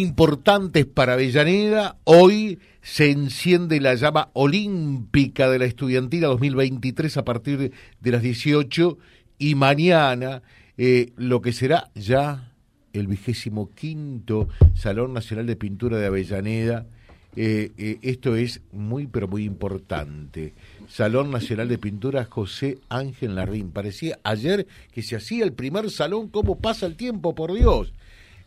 importantes para Avellaneda. Hoy se enciende la llama olímpica de la estudiantina 2023 a partir de las 18 y mañana eh, lo que será ya el vigésimo quinto Salón Nacional de Pintura de Avellaneda. Eh, eh, esto es muy pero muy importante. Salón Nacional de Pintura José Ángel Larrín. Parecía ayer que se hacía el primer salón. ¿Cómo pasa el tiempo, por Dios?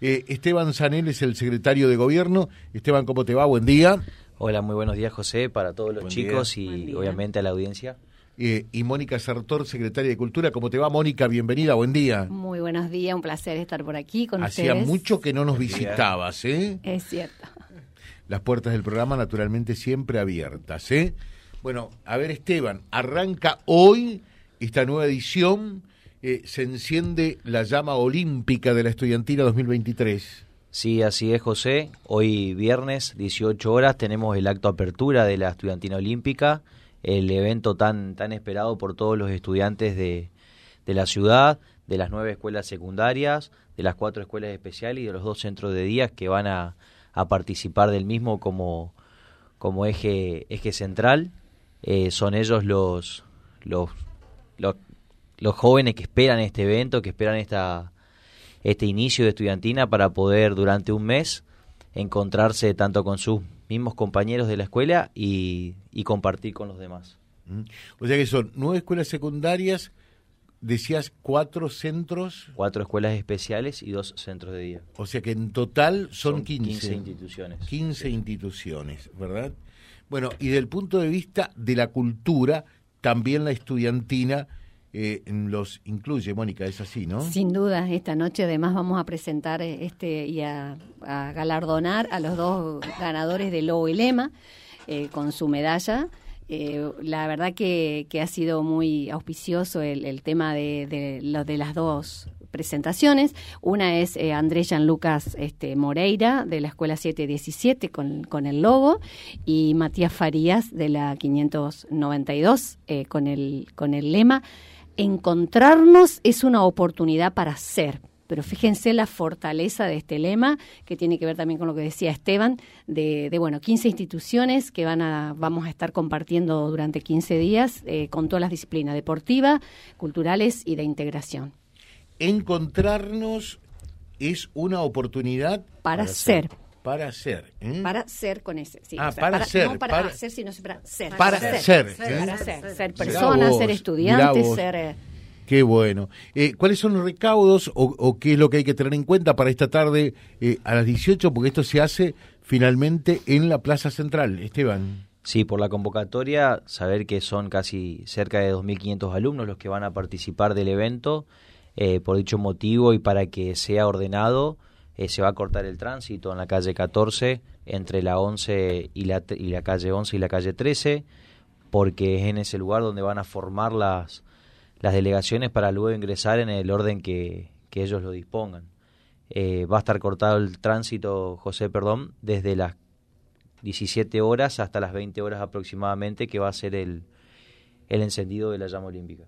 Eh, Esteban Zanel es el secretario de Gobierno. Esteban, ¿cómo te va? Buen día. Hola, muy buenos días, José, para todos los chicos y obviamente a la audiencia. Eh, y Mónica Sartor, secretaria de Cultura. ¿Cómo te va, Mónica? Bienvenida, buen día. Muy buenos días, un placer estar por aquí con Hacía ustedes. mucho que no nos visitabas, ¿eh? Es cierto. Las puertas del programa, naturalmente, siempre abiertas, ¿eh? Bueno, a ver, Esteban, arranca hoy esta nueva edición eh, se enciende la llama olímpica de la estudiantina 2023. Sí, así es, José. Hoy viernes, 18 horas, tenemos el acto apertura de la estudiantina olímpica, el evento tan, tan esperado por todos los estudiantes de, de la ciudad, de las nueve escuelas secundarias, de las cuatro escuelas especiales y de los dos centros de días que van a, a participar del mismo como, como eje, eje central. Eh, son ellos los, los, los los jóvenes que esperan este evento, que esperan esta, este inicio de estudiantina para poder durante un mes encontrarse tanto con sus mismos compañeros de la escuela y, y compartir con los demás. O sea que son nueve escuelas secundarias, decías cuatro centros. Cuatro escuelas especiales y dos centros de día. O sea que en total son, son 15, 15 instituciones. 15 sí. instituciones, ¿verdad? Bueno, y del punto de vista de la cultura, también la estudiantina eh, los incluye, Mónica, es así, ¿no? Sin duda, esta noche además vamos a presentar este y a, galardonar a los dos ganadores del Lobo y Lema eh, con su medalla. Eh, la verdad que, que, ha sido muy auspicioso el, el tema de, de, los de las dos presentaciones. Una es eh, Andrés Lucas este, Moreira de la Escuela 717 con, con el logo y Matías Farías de la 592 eh, con, el, con el lema encontrarnos es una oportunidad para ser. Pero fíjense la fortaleza de este lema, que tiene que ver también con lo que decía Esteban, de, de bueno, 15 instituciones que van a, vamos a estar compartiendo durante 15 días eh, con todas las disciplinas, deportiva, culturales y de integración. Encontrarnos es una oportunidad para, para ser. ser. Para ser. ¿eh? Para ser con ese. Sí, ah, o sea, para, para, ser. No para, para hacer, sino para ser. Para, para ser. Ser, ¿eh? para ser. Ser persona, vos, ser estudiante, ser. Eh, Qué bueno. Eh, ¿Cuáles son los recaudos o, o, qué es lo que hay que tener en cuenta para esta tarde eh, a las 18? Porque esto se hace finalmente en la Plaza Central, Esteban. Sí, por la convocatoria, saber que son casi cerca de 2.500 alumnos los que van a participar del evento. Eh, por dicho motivo y para que sea ordenado, eh, se va a cortar el tránsito en la calle 14 entre la 11 y la, y la calle 11 y la calle 13, porque es en ese lugar donde van a formar las, las delegaciones para luego ingresar en el orden que, que ellos lo dispongan. Eh, va a estar cortado el tránsito, José, perdón, desde las 17 horas hasta las 20 horas aproximadamente, que va a ser el, el encendido de la llama olímpica.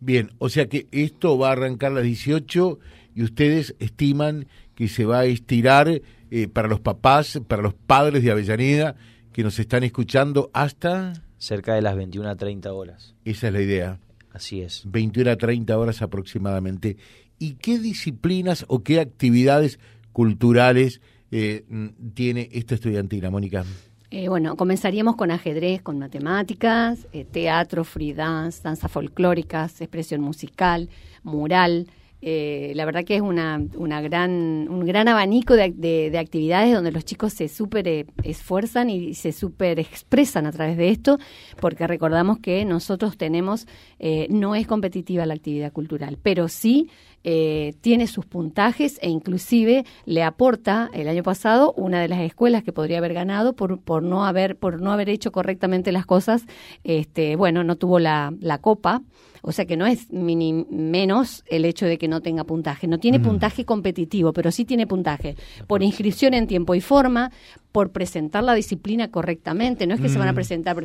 Bien, o sea que esto va a arrancar a las 18 y ustedes estiman que se va a estirar eh, para los papás, para los padres de Avellaneda que nos están escuchando hasta... Cerca de las 21 a 30 horas. Esa es la idea. Así es. 21 a 30 horas aproximadamente. ¿Y qué disciplinas o qué actividades culturales eh, tiene esta estudiantina, Mónica? Eh, bueno, comenzaríamos con ajedrez, con matemáticas, eh, teatro, free dance, danzas folclóricas, expresión musical, mural. Eh, la verdad que es una, una gran, un gran abanico de, de, de actividades donde los chicos se súper eh, esfuerzan y se súper expresan a través de esto, porque recordamos que nosotros tenemos, eh, no es competitiva la actividad cultural, pero sí eh, tiene sus puntajes e inclusive le aporta el año pasado una de las escuelas que podría haber ganado por, por no haber por no haber hecho correctamente las cosas este bueno no tuvo la, la copa. O sea que no es mini, menos el hecho de que no tenga puntaje. No tiene mm. puntaje competitivo pero sí tiene puntaje. Por inscripción en tiempo y forma por presentar la disciplina correctamente no es que mm. se van a presentar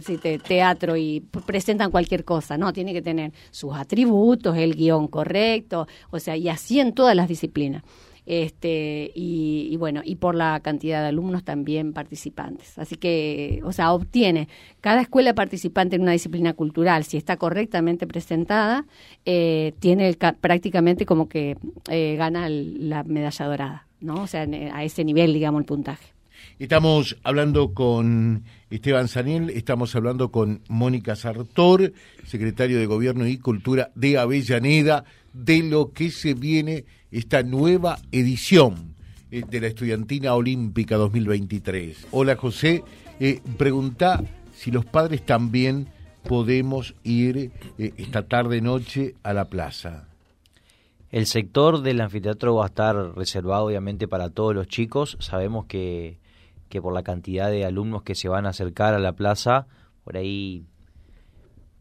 teatro y presentan cualquier cosa no tiene que tener sus atributos el guion correcto o sea, y así en todas las disciplinas. este, y, bueno, y por la cantidad de alumnos también participantes. Así que, o sea, obtiene cada escuela participante en una disciplina cultural, si está correctamente presentada, eh, tiene prácticamente como que eh, gana la medalla dorada, ¿no? O sea, a ese nivel, digamos, el puntaje. Estamos hablando con Esteban Saniel, estamos hablando con Mónica Sartor, secretario de Gobierno y Cultura de Avellaneda, de lo que se viene esta nueva edición eh, de la Estudiantina Olímpica 2023. Hola José, eh, pregunta si los padres también podemos ir eh, esta tarde-noche a la plaza. El sector del anfiteatro va a estar reservado obviamente para todos los chicos. Sabemos que que por la cantidad de alumnos que se van a acercar a la plaza, por ahí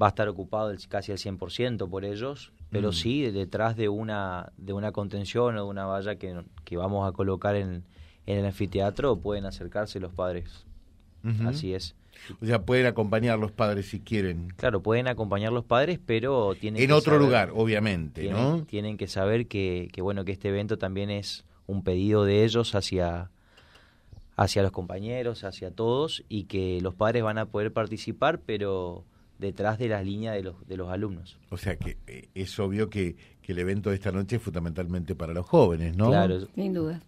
va a estar ocupado el, casi al 100% por ellos, pero mm. sí detrás de una, de una contención o de una valla que, que vamos a colocar en, en, el anfiteatro pueden acercarse los padres. Así es. O sea, pueden acompañar los padres si quieren. Claro, pueden acompañar los padres, pero tienen en otro lugar, obviamente, tienen, ¿no? Tienen que saber que, que bueno que este evento también es un pedido de ellos hacia hacia los compañeros, hacia todos y que los padres van a poder participar, pero detrás de las líneas de los, de los alumnos. O sea que eh, es obvio que, que, el evento de esta noche es fundamentalmente para los jóvenes, ¿no? Claro. Sin duda.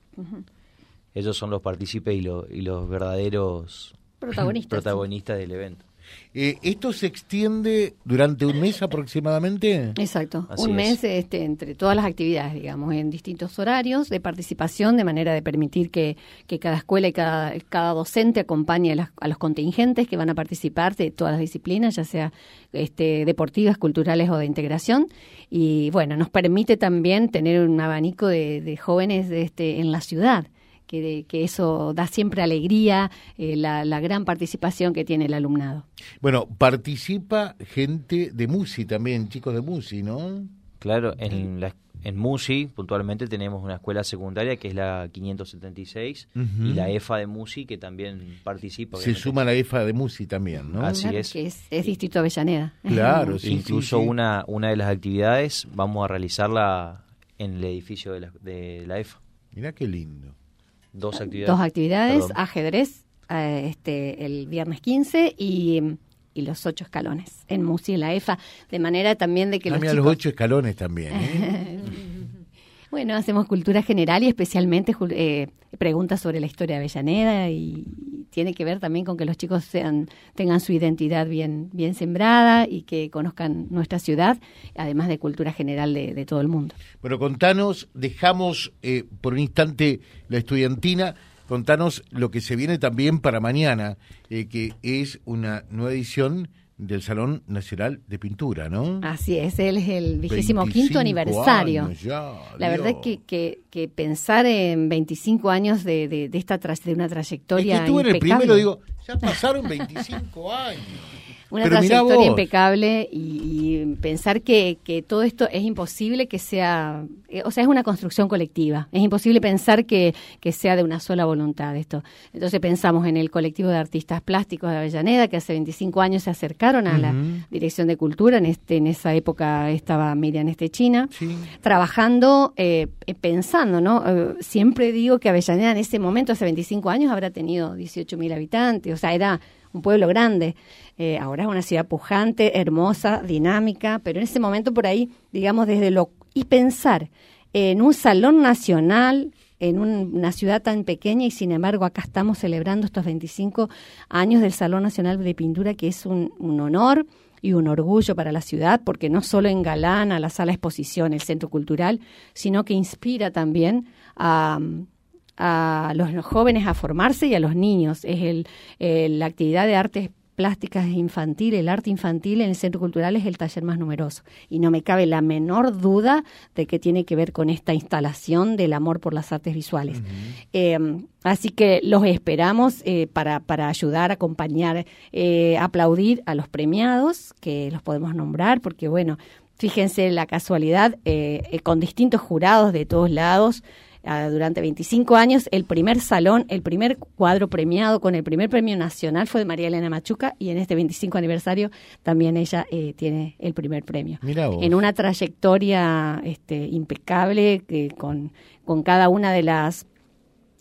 Ellos son los partícipes y, y los verdaderos protagonistas, protagonistas del evento. Eh, ¿Esto se extiende durante un mes aproximadamente? Exacto, un mes este, entre todas las actividades, digamos, en distintos horarios de participación, de manera de permitir que, que cada escuela y cada, cada docente acompañe a, los contingentes que van a participar de todas las disciplinas, ya sea este, deportivas, culturales o de integración. Y bueno, nos permite también tener un abanico de, de jóvenes este, en la ciudad que, eso da siempre alegría, eh, la, gran participación que tiene el alumnado. Bueno, participa gente de MUSI también, chicos de MUSI, ¿no? Claro, en la en MUSI, puntualmente, tenemos una escuela secundaria que es la 576 y la EFA de MUSI que también participa. Se suma la EFA de MUSI también, ¿no? Así es. Que es. es. Distrito Avellaneda. Claro, sí. Incluso Una, una de las actividades vamos a realizarla en el edificio de la, de la EFA. Mira qué lindo. Dos actividades. Dos actividades, ajedrez eh, este, el viernes 15 y, y, los ocho escalones en MUSI y la EFA, de manera también de que ah, los, los ocho escalones también. ¿eh? bueno, hacemos cultura general y especialmente eh, preguntas sobre la historia de Avellaneda y tiene que ver también con que los chicos sean tengan su identidad bien bien sembrada y que conozcan nuestra ciudad, además de cultura general de, todo el mundo. Bueno, contanos, dejamos eh, por un instante la estudiantina, contanos lo que se viene también para mañana, eh, que es una nueva edición del Salón Nacional de Pintura, ¿no? Así es, él es el vigésimo quinto aniversario. la verdad que, que, que, pensar en 25 años de, de, de esta de una trayectoria. Es que estuve en el primero, digo, ya pasaron 25 años. Una trayectoria impecable y, pensar que, que, todo esto es imposible que sea, eh, o sea, es una construcción colectiva. Es imposible pensar que, que sea de una sola voluntad esto. Entonces pensamos en el colectivo de artistas plásticos de Avellaneda, que hace 25 años se acercaron a la Dirección de Cultura. En, este, en esa época estaba Miriam Estechina, trabajando, eh, eh, pensando, ¿no? siempre digo que Avellaneda en ese momento, hace 25 años, habrá tenido 18.000 habitantes. O sea, era un pueblo grande. Eh, ahora es una ciudad pujante, hermosa, dinámica, pero en ese momento por ahí, digamos, desde lo... Y pensar en un salón nacional, en una ciudad tan pequeña y sin embargo acá estamos celebrando estos 25 años del Salón Nacional de Pintura, que es un, honor y un orgullo para la ciudad, porque no solo engalana la sala exposición, el centro cultural, sino que inspira también a, a los jóvenes a formarse y a los niños. Es el, la actividad de artes plásticas infantil, el arte infantil en el centro cultural es el taller más numeroso. Y no me cabe la menor duda de que tiene que ver con esta instalación del amor por las artes visuales. Eh, así que los esperamos eh, para, para ayudar, acompañar, eh, aplaudir a los premiados, que los podemos nombrar, porque bueno, fíjense la casualidad, con distintos jurados de todos lados, durante 25 años. El primer salón, el primer cuadro premiado con el primer premio nacional fue de María Elena Machuca y en este 25 aniversario también ella eh, tiene el primer premio. En una trayectoria este, impecable que con, con cada una de las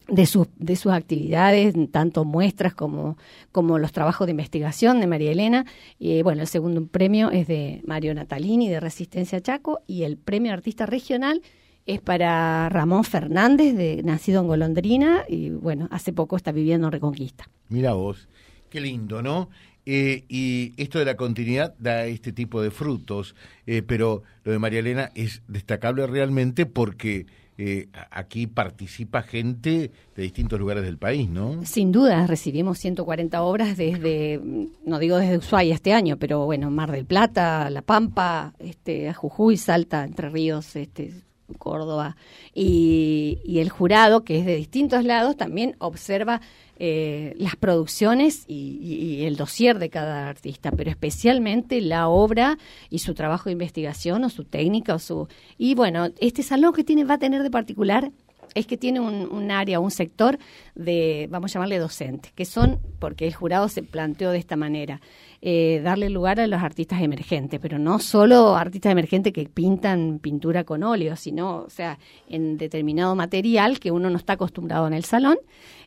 de, sus de sus actividades, tanto muestras como, como los trabajos de investigación de María Elena. Y bueno, el segundo premio es de Mario Natalini de Resistencia Chaco y el premio Artista Regional es para Ramón Fernández, de, nacido en Golondrina, y bueno, hace poco está viviendo en Reconquista. Mira vos, qué lindo, ¿no? Eh, y esto de la continuidad da este tipo de frutos, eh, pero lo de María Elena es destacable realmente porque eh, aquí participa gente de distintos lugares del país, ¿no? Sin duda, recibimos 140 obras desde, no digo desde Ushuaia este año, pero bueno, Mar del Plata, La Pampa, este, Jujuy, Salta, Entre Ríos, este, Córdoba. Y, y el jurado, que es de distintos lados, también observa eh, las producciones y, el dossier de cada artista, pero especialmente la obra y su trabajo de investigación o su técnica o su y bueno este salón que tiene va a tener de particular es que tiene un, un, área, un sector de, vamos a llamarle docentes, que son, porque el jurado se planteó de esta manera, eh, darle lugar a los artistas emergentes, pero no solo artistas emergentes que pintan pintura con óleo, sino, o sea, en determinado material que uno no está acostumbrado en el salón.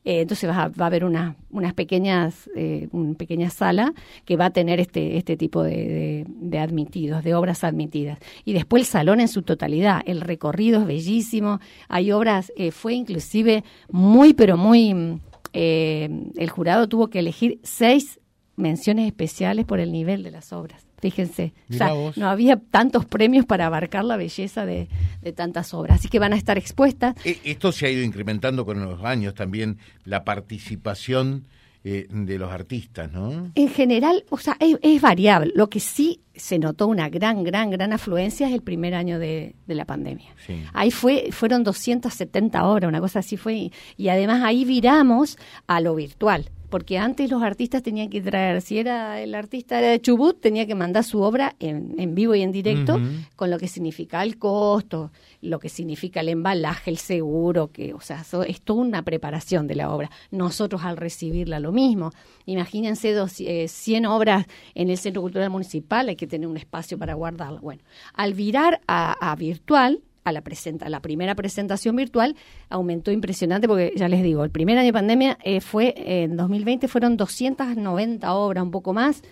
Eh, entonces va a, va a haber una, unas pequeñas, eh, una pequeña sala que va a tener este, este tipo de, admitidos, de obras admitidas. Y después el salón en su totalidad, el recorrido es bellísimo, hay obras, eh, fue inclusive muy, pero muy... el jurado tuvo que elegir seis menciones especiales por el nivel de las obras. Fíjense, no había tantos premios para abarcar la belleza de, tantas obras, así que van a estar expuestas. E, esto se ha ido incrementando con los años también, la participación eh, de los artistas, ¿no? En general, o sea, es, variable. Lo que sí se notó una gran, gran, gran afluencia es el primer año de, la pandemia. Ahí fue, fueron 270 obras, una cosa así fue, y además ahí viramos a lo virtual porque antes los artistas tenían que traer, si era el artista era de Chubut, tenía que mandar su obra en, en vivo y en directo, con lo que significa el costo, lo que significa el embalaje, el seguro, que, o sea, es toda una preparación de la obra. Nosotros al recibirla lo mismo. Imagínense dos, 100 eh, obras en el Centro Cultural Municipal, hay que tener un espacio para guardarla. Bueno, al virar a, a virtual, a la, presenta, la primera presentación virtual aumentó impresionante porque ya les digo, el primer año de pandemia eh, fue en 2020 fueron 290 obras, un poco más,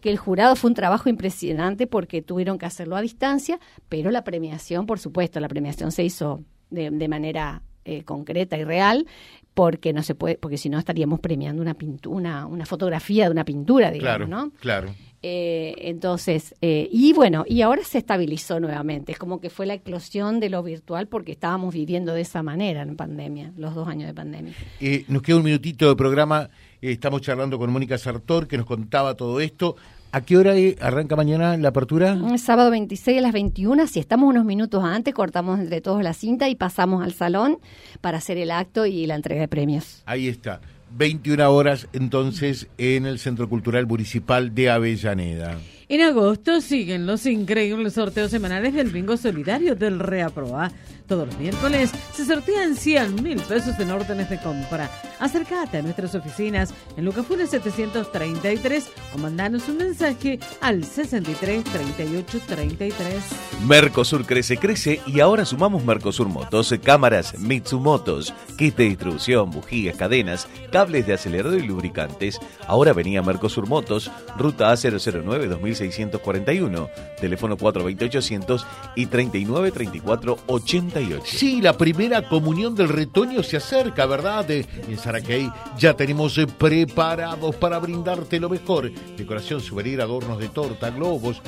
que el jurado fue un trabajo impresionante porque tuvieron que hacerlo a distancia, pero la premiación, por supuesto, la premiación se hizo de, de manera eh, concreta y real porque no se puede porque si no estaríamos premiando una pintura una, fotografía de una pintura digamos claro, no claro eh, entonces, eh, y bueno, y ahora se estabilizó nuevamente. Es como que fue la eclosión de lo virtual porque estábamos viviendo de esa manera en pandemia, los dos años de pandemia. Eh, nos queda un minutito de programa. estamos charlando con Mónica Sartor, que nos contaba todo esto. ¿A qué hora arranca mañana la apertura? Mm, sábado 26 a las 21. Si estamos unos minutos antes, cortamos entre todos la cinta y pasamos al salón para hacer el acto y la entrega de premios. Ahí está. 21 horas entonces en el Centro Cultural Municipal de Avellaneda. En agosto siguen los increíbles sorteos semanales del Bingo Solidario del Reaproa. Todos los miércoles se sortean 100 mil pesos en órdenes de compra. Acércate a nuestras oficinas en Lucafune 733 o mandanos un mensaje al 63 38 33. Mercosur crece, crece y ahora sumamos Mercosur Motos, cámaras Mitsumotos, kit de distribución, bujías, cadenas, cables de acelerador y lubricantes. Ahora venía Mercosur Motos, ruta A009 2641, teléfono 42800 y 393480 Sí, la primera comunión del retoño se acerca, ¿verdad? en Saraquey ya tenemos eh, preparados para brindarte lo mejor. Decoración, souvenir, adornos de torta, globos,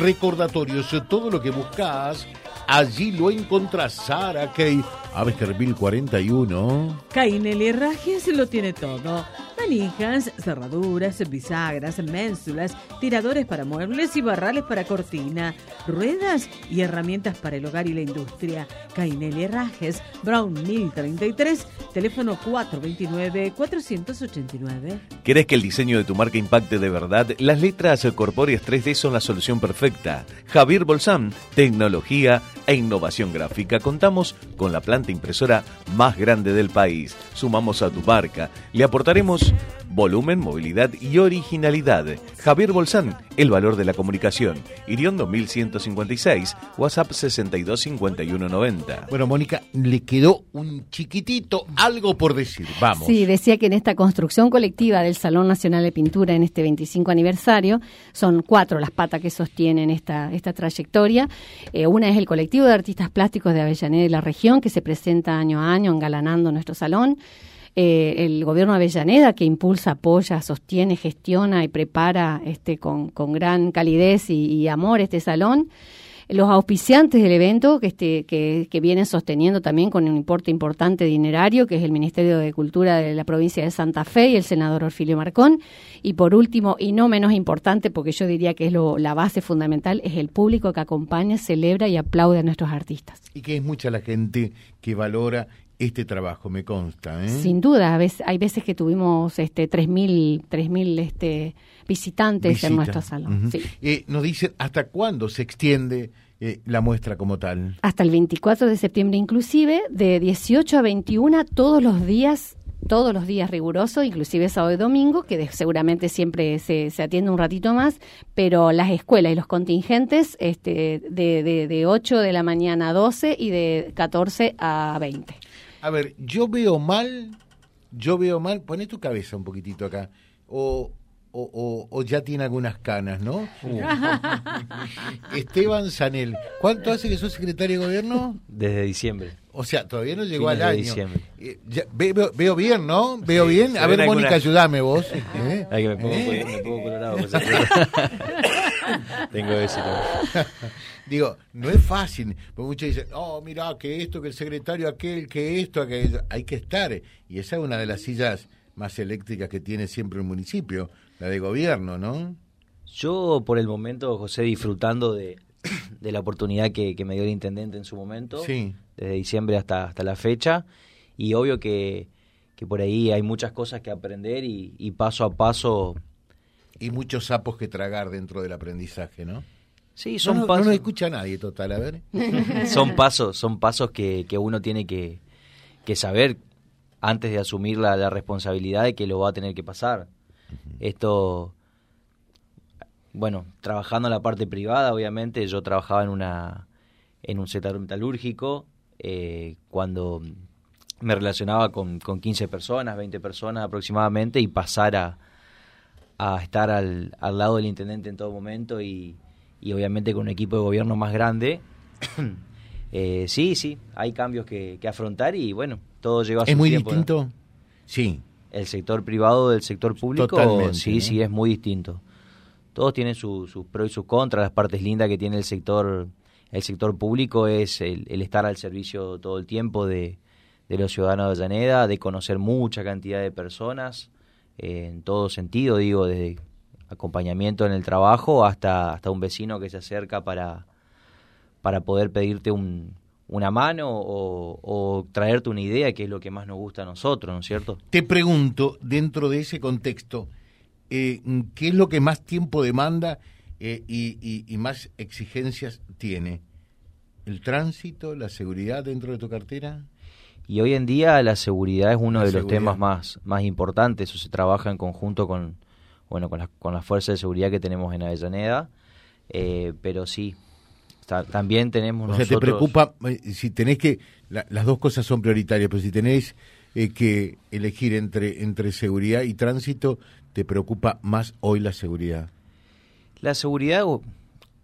recordatorios, eh, todo lo que buscas. Allí lo encontrás, Saraquey, Abesterville 41. Cainel y Rajes lo tiene todo manijas, cerraduras, bisagras, ménsulas, tiradores para muebles y barrales para cortina, ruedas y herramientas para el hogar y la industria. Cainel Herrajes, Brown 1033, teléfono 429-489. ¿Querés que el diseño de tu marca impacte de verdad? Las letras corpóreas 3D son la solución perfecta. Javier Bolsán, tecnología e innovación gráfica. Contamos con la planta impresora más grande del país. Sumamos a tu marca. Le aportaremos volumen, movilidad y originalidad. Javier Bolsán, el valor de la comunicación. Iriondo 1156, WhatsApp 625190. Bueno, Mónica, le quedó un chiquitito algo por decir. Vamos. Sí, decía que en esta construcción colectiva del Salón Nacional de Pintura en este 25 aniversario, son cuatro las patas que sostienen esta, esta trayectoria. Eh, una es el colectivo de artistas plásticos de Avellaneda y la región, que se presenta año a año engalanando nuestro salón. Eh, el gobierno de Avellaneda que impulsa, apoya, sostiene, gestiona y prepara este, con, con gran calidez y, amor este salón. Los auspiciantes del evento que, este, que, que vienen sosteniendo también con un importe importante dinerario, que es el Ministerio de Cultura de la provincia de Santa Fe y el senador Orfilio Marcón. Y por último, y no menos importante, porque yo diría que es lo, la base fundamental, es el público que acompaña, celebra y aplaude a nuestros artistas. Y que es mucha la gente que valora este trabajo, me consta. ¿eh? Sin duda, a veces, hay veces que tuvimos este 3.000 3000 este, visitantes Visita. en nuestro salón. Uh -huh. sí. eh, nos dicen hasta cuándo se extiende eh, la muestra como tal. Hasta el 24 de septiembre inclusive, de 18 a 21 todos los días todos los días riguroso, inclusive sábado y domingo, que de, seguramente siempre se, se, atiende un ratito más, pero las escuelas y los contingentes este, de, de, de 8 de la mañana a 12 y de 14 a 20. A ver, yo veo mal, yo veo mal, poné tu cabeza un poquitito acá, o, o, o, o ya tiene algunas canas, ¿no? Uh. Esteban Sanel, ¿cuánto hace que sos secretario de gobierno? Desde diciembre. O sea, todavía no llegó Fines al de año. diciembre. Eh, ya, veo, veo, bien, ¿no? Veo Sí, bien. A ver, Mónica, algunas- ayúdame vos. ¿eh? Ay, que me pongo, ¿Eh? me pongo colorado. Tengo. ¿no? Digo, no es fácil, porque muchos dicen, oh, mira, que esto, que el secretario aquel, que esto, que hay que estar. Y esa es una de las sillas más eléctricas que tiene siempre el municipio, la de gobierno, ¿no? Yo, por el momento, José, disfrutando de, de la oportunidad que, que me dio el intendente en su momento, Sí. desde diciembre hasta, hasta la fecha, y obvio que, que por ahí hay muchas cosas que aprender y, y paso a paso, Y muchos sapos que tragar dentro del aprendizaje, ¿no? sí, No, son no, no pasos, nos escucha nadie, total, a ver. son pasos, son pasos que, que uno tiene que, que saber antes de asumir la, la responsabilidad de que lo va a tener que pasar. Esto, bueno, trabajando en la parte privada, obviamente, yo trabajaba en una en un sector metalúrgico eh, cuando me relacionaba con, con 15 personas, 20 personas aproximadamente y pasar a, a estar al, al lado del intendente en todo momento y, y obviamente con un equipo de gobierno más grande. eh, sí, sí, hay cambios que, que afrontar y bueno, todo lleva a su ¿Es muy tiempo, ¿no? distinto? Sí. El sector privado del sector público, Totalmente, sí, ¿no? sí, es muy distinto. Todos tienen su- sus pros y sus contras. Las partes lindas que tiene el sector, el sector público es el, el estar al servicio todo el tiempo de, de los ciudadanos de Avellaneda, de conocer mucha cantidad de personas, en todo sentido, digo, desde acompañamiento en el trabajo hasta, hasta un vecino que se acerca para, para poder pedirte un, una mano o, traerte una idea, que es lo que más nos gusta a nosotros, ¿no es cierto? Te pregunto, dentro de ese contexto, eh, ¿qué es lo que más tiempo demanda eh, y- y más exigencias tiene? ¿El tránsito, la seguridad dentro de tu cartera? Y hoy en día la seguridad es uno La de los temas más, más importantes. Eso se trabaja en conjunto con, bueno, con, las con las fuerzas de seguridad que tenemos en Avellaneda. Eh, pero sí, ta- también tenemos O sea, te nosotros... preocupa, eh, si tenés que, la- las dos cosas son prioritarias, pero si tenés eh, que elegir entre, entre seguridad y tránsito, te preocupa más hoy la seguridad. La seguridad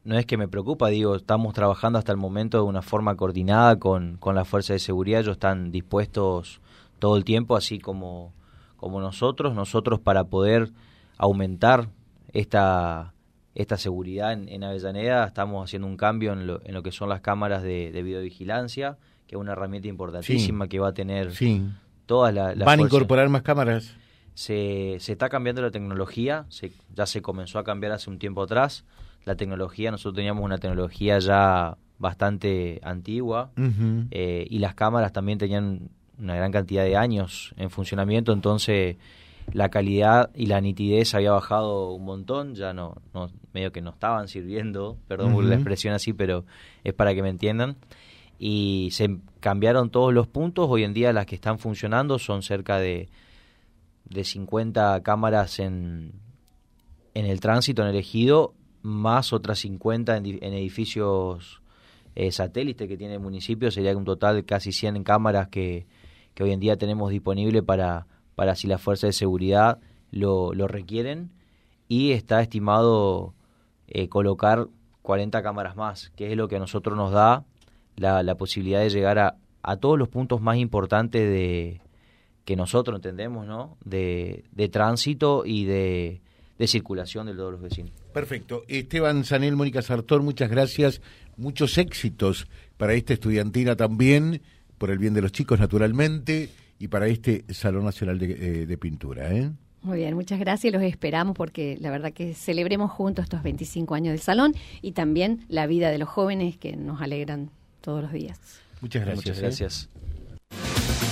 no es que me preocupa, digo, estamos trabajando hasta el momento de una forma coordinada con, con las fuerzas de seguridad, ellos están dispuestos todo el tiempo, así como, como nosotros, nosotros para poder aumentar esta, esta seguridad en, en Avellaneda, estamos haciendo un cambio en lo, en lo que son las cámaras de, de videovigilancia, que es una herramienta importantísima que va a tener Sí. todas la- las ¿Van a incorporar más cámaras? se, se está cambiando la tecnología, se, ya se comenzó a cambiar hace un tiempo atrás. La tecnología, nosotros teníamos una tecnología ya bastante antigua eh, y las cámaras también tenían una gran cantidad de años en funcionamiento, entonces la calidad y la nitidez había bajado un montón, ya no, no medio que no estaban sirviendo, perdón por la expresión así, pero es para que me entiendan. Y se cambiaron todos los puntos, hoy en día las que están funcionando son cerca de, de 50 cámaras en, en el tránsito, en el ejido, más otras 50 en, di- en edificios eh, satélite que tiene el municipio, sería un total de casi 100 cámaras que, que hoy en día tenemos disponible para, para si las fuerzas de seguridad lo, lo requieren y está estimado eh, colocar 40 cámaras más, que es lo que a nosotros nos da la, la posibilidad de llegar a, a todos los puntos más importantes de que nosotros entendemos, ¿no? De, de tránsito y de, de circulación de todos los vecinos. Perfecto. Esteban Sanel, Mónica Sartor, muchas gracias. Muchos éxitos para esta estudiantina también, por el bien de los chicos, naturalmente, y para este Salón Nacional de, eh, de Pintura. ¿eh? Muy bien, muchas gracias. Los esperamos porque la verdad que celebremos juntos estos 25 años del salón y también la vida de los jóvenes que nos alegran todos los días. Muchas gracias. Muchas ¿eh?